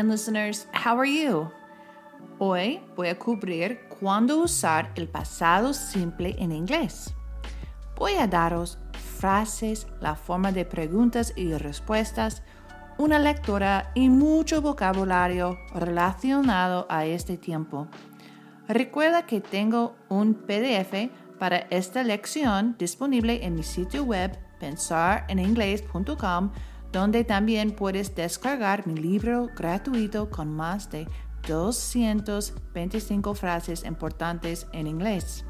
and listeners, how are you? Hoy voy a cubrir cuándo usar el pasado simple en inglés. Voy a daros frases, la forma de preguntas y respuestas, una lectura y mucho vocabulario relacionado a este tiempo. Recuerda que tengo un PDF para esta lección disponible en mi sitio web pensareningles.com donde también puedes descargar mi libro gratuito con más de 225 frases importantes en inglés.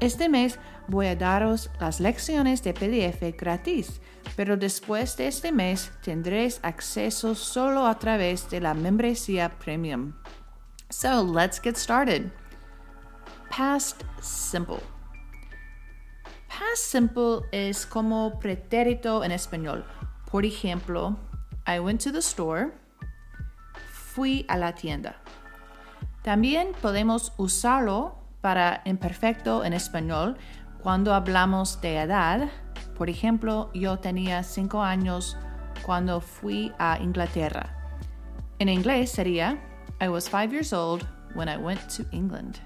Este mes voy a daros las lecciones de PDF gratis, pero después de este mes tendréis acceso solo a través de la membresía premium. So let's get started. Past simple. Past simple es como pretérito en español. Por ejemplo, I went to the store. Fui a la tienda. También podemos usarlo para imperfecto en español cuando hablamos de edad. Por ejemplo, yo tenía 5 años cuando fui a Inglaterra. En inglés sería I was 5 years old when I went to England.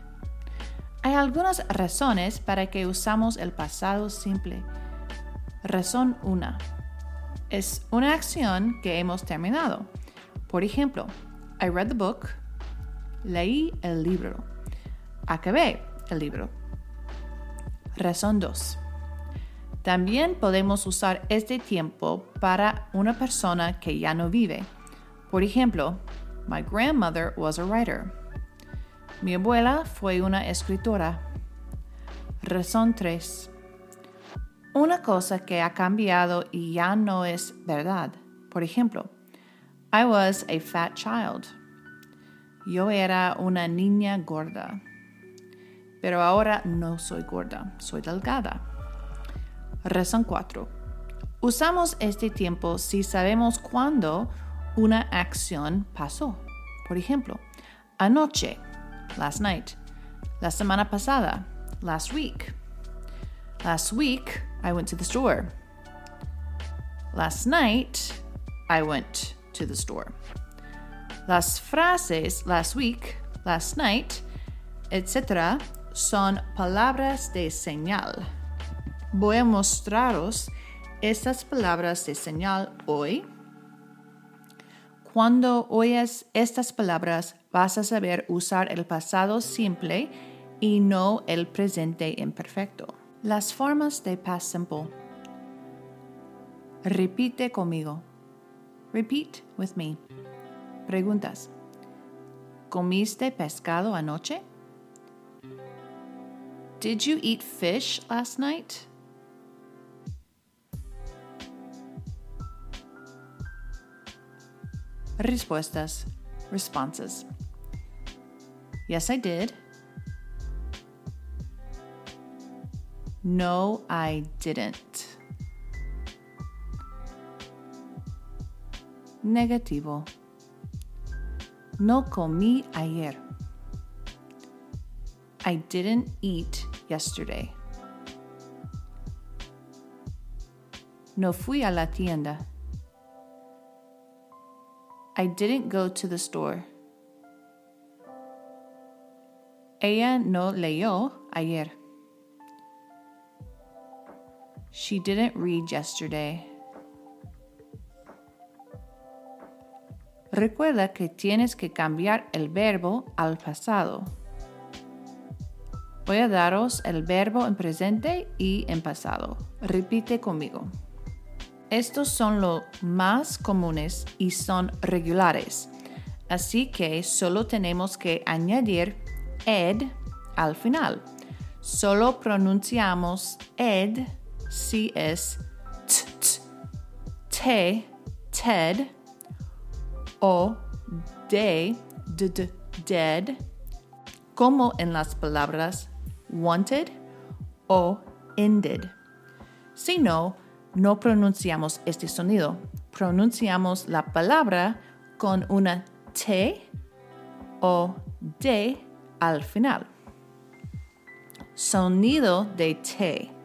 Hay algunas razones para que usamos el pasado simple. Razón 1. Es una acción que hemos terminado. Por ejemplo, I read the book. Leí el libro. Acabé el libro. Razón 2. También podemos usar este tiempo para una persona que ya no vive. Por ejemplo, My grandmother was a writer. Mi abuela fue una escritora. Razón 3. Una cosa que ha cambiado y ya no es verdad. Por ejemplo, I was a fat child. Yo era una niña gorda. Pero ahora no soy gorda, soy delgada. Razón 4. Usamos este tiempo si sabemos cuándo una acción pasó. Por ejemplo, anoche, last night. La semana pasada, last week. Last week, I went to the store. Last night, I went to the store. Las frases last week, last night, etc. son palabras de señal. Voy a mostraros estas palabras de señal hoy. Cuando oyes estas palabras, vas a saber usar el pasado simple y no el presente imperfecto. Las formas de past simple. Repite conmigo. Repeat with me. Preguntas. ¿Comiste pescado anoche? Did you eat fish last night? Respuestas. Responses. Yes, I did. No, I didn't. Negativo. No comí ayer. I didn't eat yesterday. No fui a la tienda. I didn't go to the store. Ella no leyó ayer. She didn't read yesterday. Recuerda que tienes que cambiar el verbo al pasado. Voy a daros el verbo en presente y en pasado. Repite conmigo. Estos son los más comunes y son regulares, así que solo tenemos que añadir ed al final. Solo pronunciamos ed si es t, te, ted o de, d, d, dead, como en las palabras wanted o ended. Si no, no pronunciamos este sonido. Pronunciamos la palabra con una T o D al final. Sonido de T.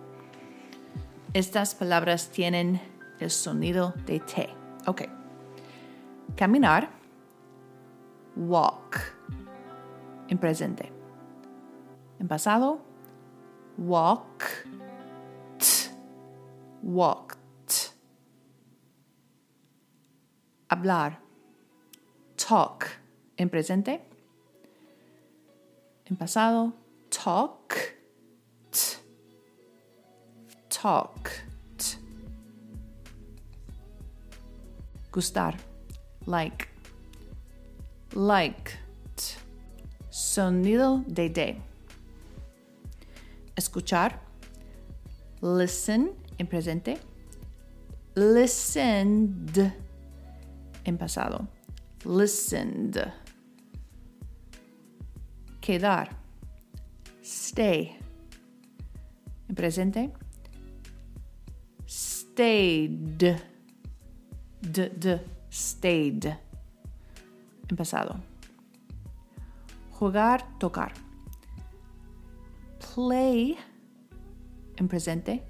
Estas palabras tienen el sonido de T. Ok. Caminar. walk. En presente. En pasado, walked. Walked. Hablar. Talk. En presente. En pasado, talk. Talked. Gustar. Like. Liked. Sonido de D. Escuchar. Listen en presente. Listened en pasado. Listened. Quedar. Stay. En presente. Stayed. D, d, stayed. En pasado. Jugar, tocar. Play. En presente.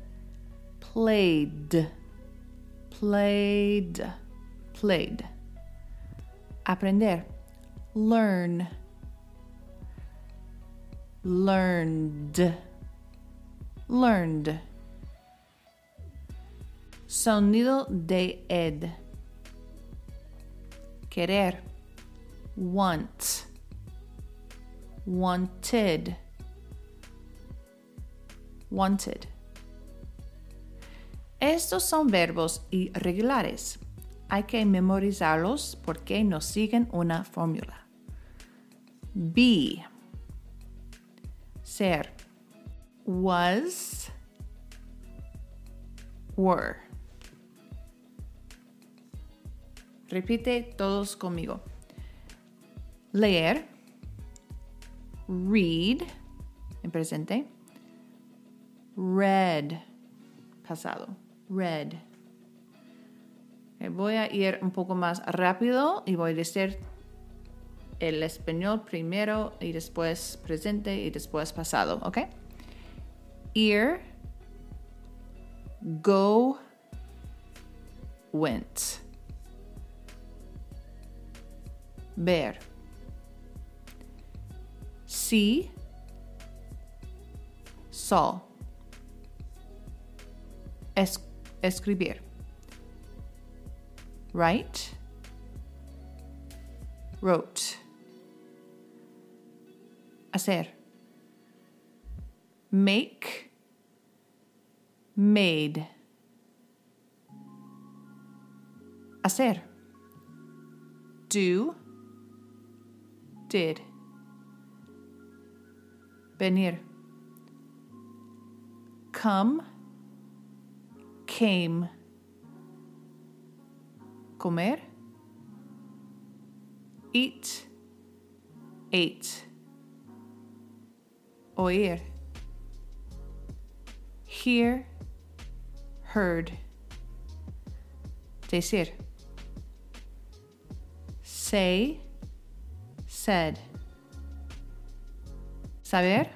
Played. Played. Played. Aprender. Learn. Learned. Learned. Sonido de ed. Querer. Want. Wanted. Wanted. Estos son verbos irregulares. Hay que memorizarlos porque nos siguen una fórmula. Be. Ser. Was. Were. Repite todos conmigo. Leer. Read. En presente. Read. Pasado. Read. voy a ir un poco más rápido y voy a decir el español primero y después presente y después pasado, ¿ok? Ear, go, went. Ver. See, saw. Es escribir. Write, wrote. Hacer. Make, made. Hacer. Do, did. Venir. Come, came. Comer. Eat, ate. Oír. Hear, heard. Decir. Say, Saber.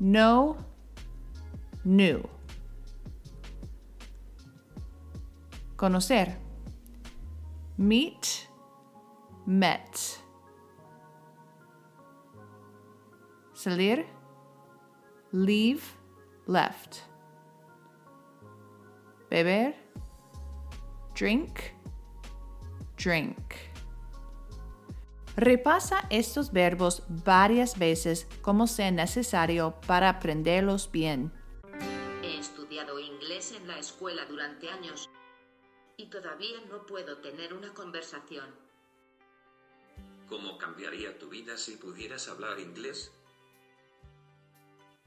Know, knew. Conocer. Meet, met. Salir, leave, left. Beber, drink, drink. Repasa estos verbos varias veces como sea necesario para aprenderlos bien. He estudiado inglés en la escuela durante años y todavía no puedo tener una conversación. ¿Cómo cambiaría tu vida si pudieras hablar inglés?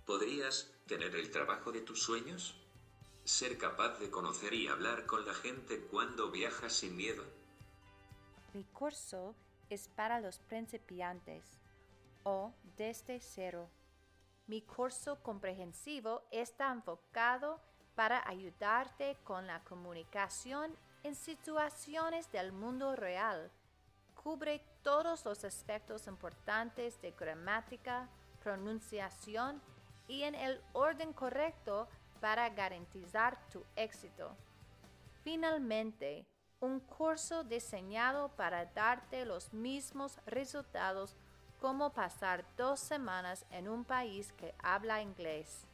¿Podrías tener el trabajo de tus sueños? ¿Ser capaz de conocer y hablar con la gente cuando viajas sin miedo? Mi curso es para los principiantes o desde cero. Mi curso comprensivo está enfocado para ayudarte con la comunicación en situaciones del mundo real. Cubre todos los aspectos importantes de gramática, pronunciación y en el orden correcto para garantizar tu éxito. Finalmente, un curso diseñado para darte los mismos resultados como pasar dos semanas en un país que habla inglés.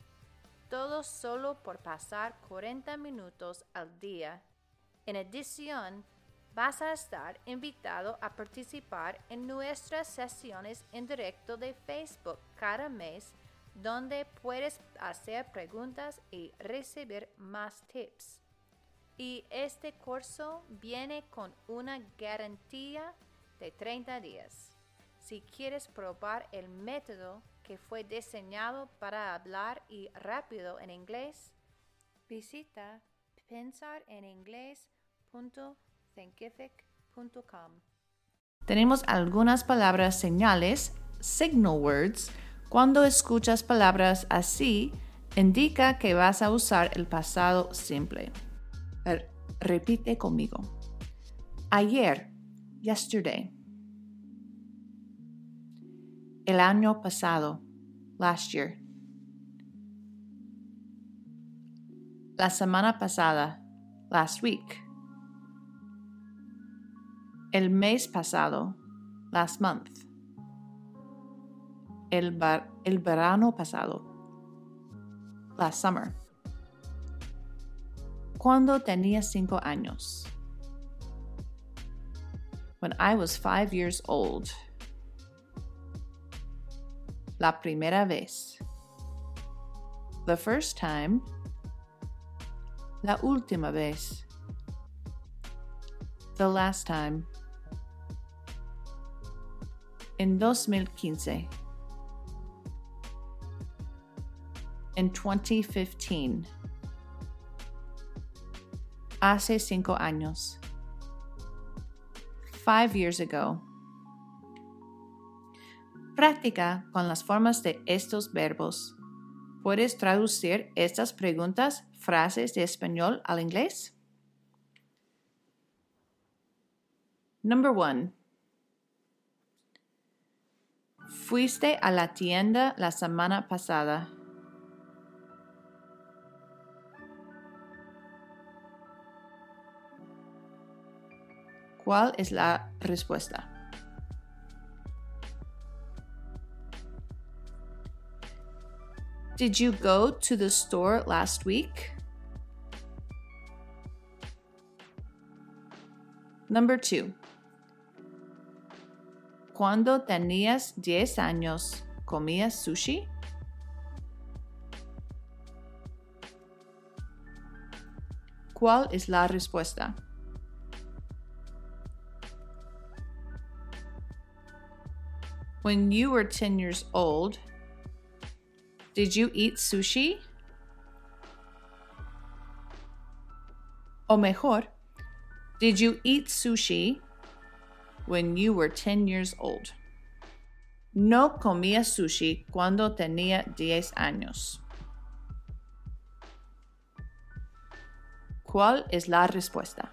Todo solo por pasar 40 minutos al día. En adición, vas a estar invitado a participar en nuestras sesiones en directo de Facebook cada mes, donde puedes hacer preguntas y recibir más tips. Y este curso viene con una garantía de 30 días. Si quieres probar el método que fue diseñado para hablar y rápido en inglés, visita pensareningles.thinkific.com. Tenemos algunas palabras señales, signal words. Cuando escuchas palabras así, indica que vas a usar el pasado simple. Repite conmigo. Ayer, yesterday. El año pasado, last year. La semana pasada, last week. El mes pasado, last month. El, el verano pasado, last summer. Cuando tenía cinco años. When I was five years old. La primera vez. The first time. La última vez. The last time. En 2015. En 2015. Hace cinco años. Five years ago. Práctica con las formas de estos verbos. ¿Puedes traducir estas preguntas, frases de español al inglés? Number one. Fuiste a la tienda la semana pasada. ¿Cuál es la respuesta? Did you go to the store last week? Number two. Cuando tenías 10 años, ¿comías sushi? ¿Cuál es la respuesta? When you were 10 years old, did you eat sushi? O mejor, did you eat sushi when you were 10 years old? No comía sushi cuando tenía 10 años. ¿Cuál es la respuesta?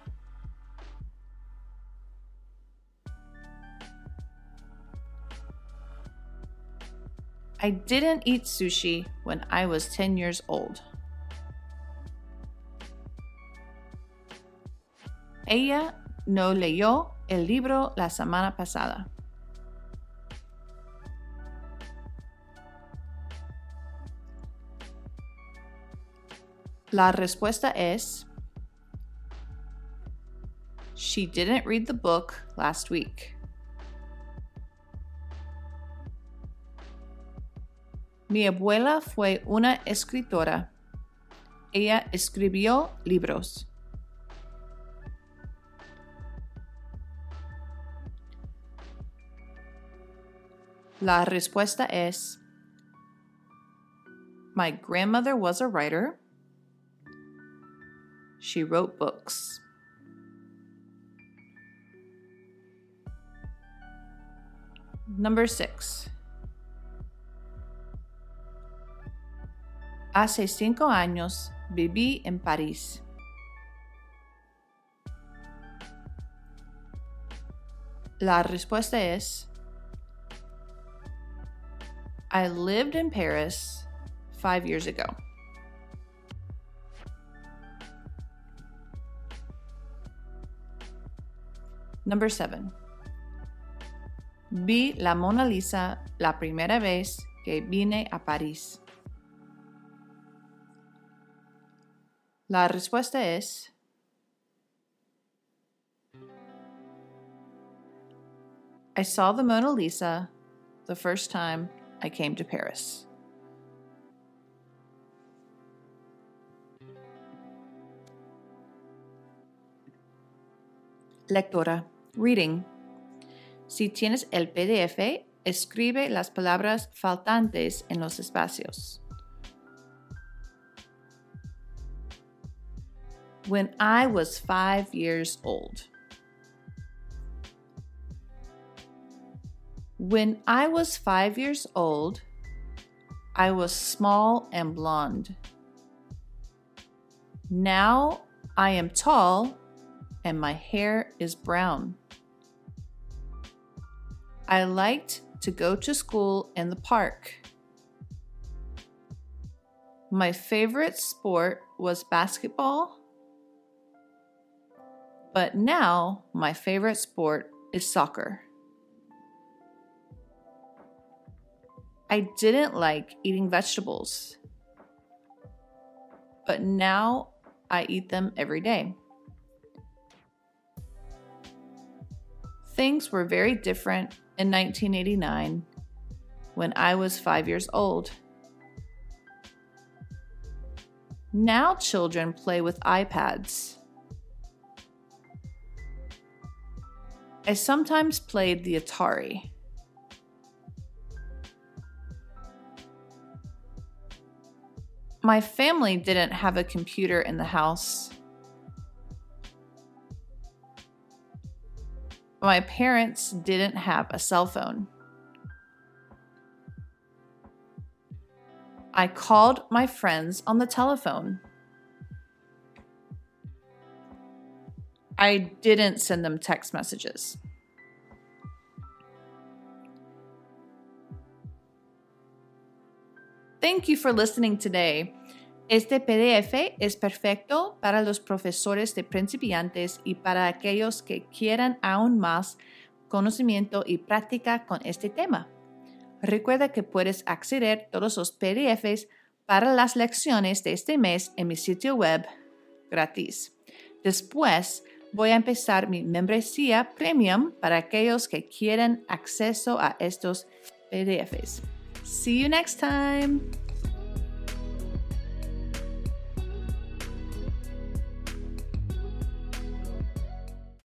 I didn't eat sushi when I was 10 years old. Ella no leyó el libro la semana pasada. La respuesta es She didn't read the book last week. Mi abuela fue una escritora. Ella escribió libros. La respuesta es My grandmother was a writer. She wrote books. Number six. Hace cinco años viví en París. La respuesta es I lived in Paris five years ago. Number 7. Vi la Mona Lisa la primera vez que vine a París. La respuesta es I saw the Mona Lisa the first time I came to Paris. Lectora. Reading. Si tienes el PDF, escribe las palabras faltantes en los espacios. When I was five years old. When I was five years old, I was small and blonde. Now I am tall and my hair is brown. I liked to go to school in the park. My favorite sport was basketball, but now my favorite sport is soccer. I didn't like eating vegetables, but now I eat them every day. Things were very different in 1989 when I was five years old. Now children play with iPads. I sometimes played the Atari. My family didn't have a computer in the house. My parents didn't have a cell phone. I called my friends on the telephone. I didn't send them text messages. Thank you for listening today. Este PDF es perfecto para los profesores de principiantes y para aquellos que quieran aún más conocimiento y práctica con este tema. Recuerda que puedes acceder a todos los PDFs para las lecciones de este mes en mi sitio web gratis. Después voy a empezar mi membresía premium para aquellos que quieran acceso a estos PDFs. See you next time.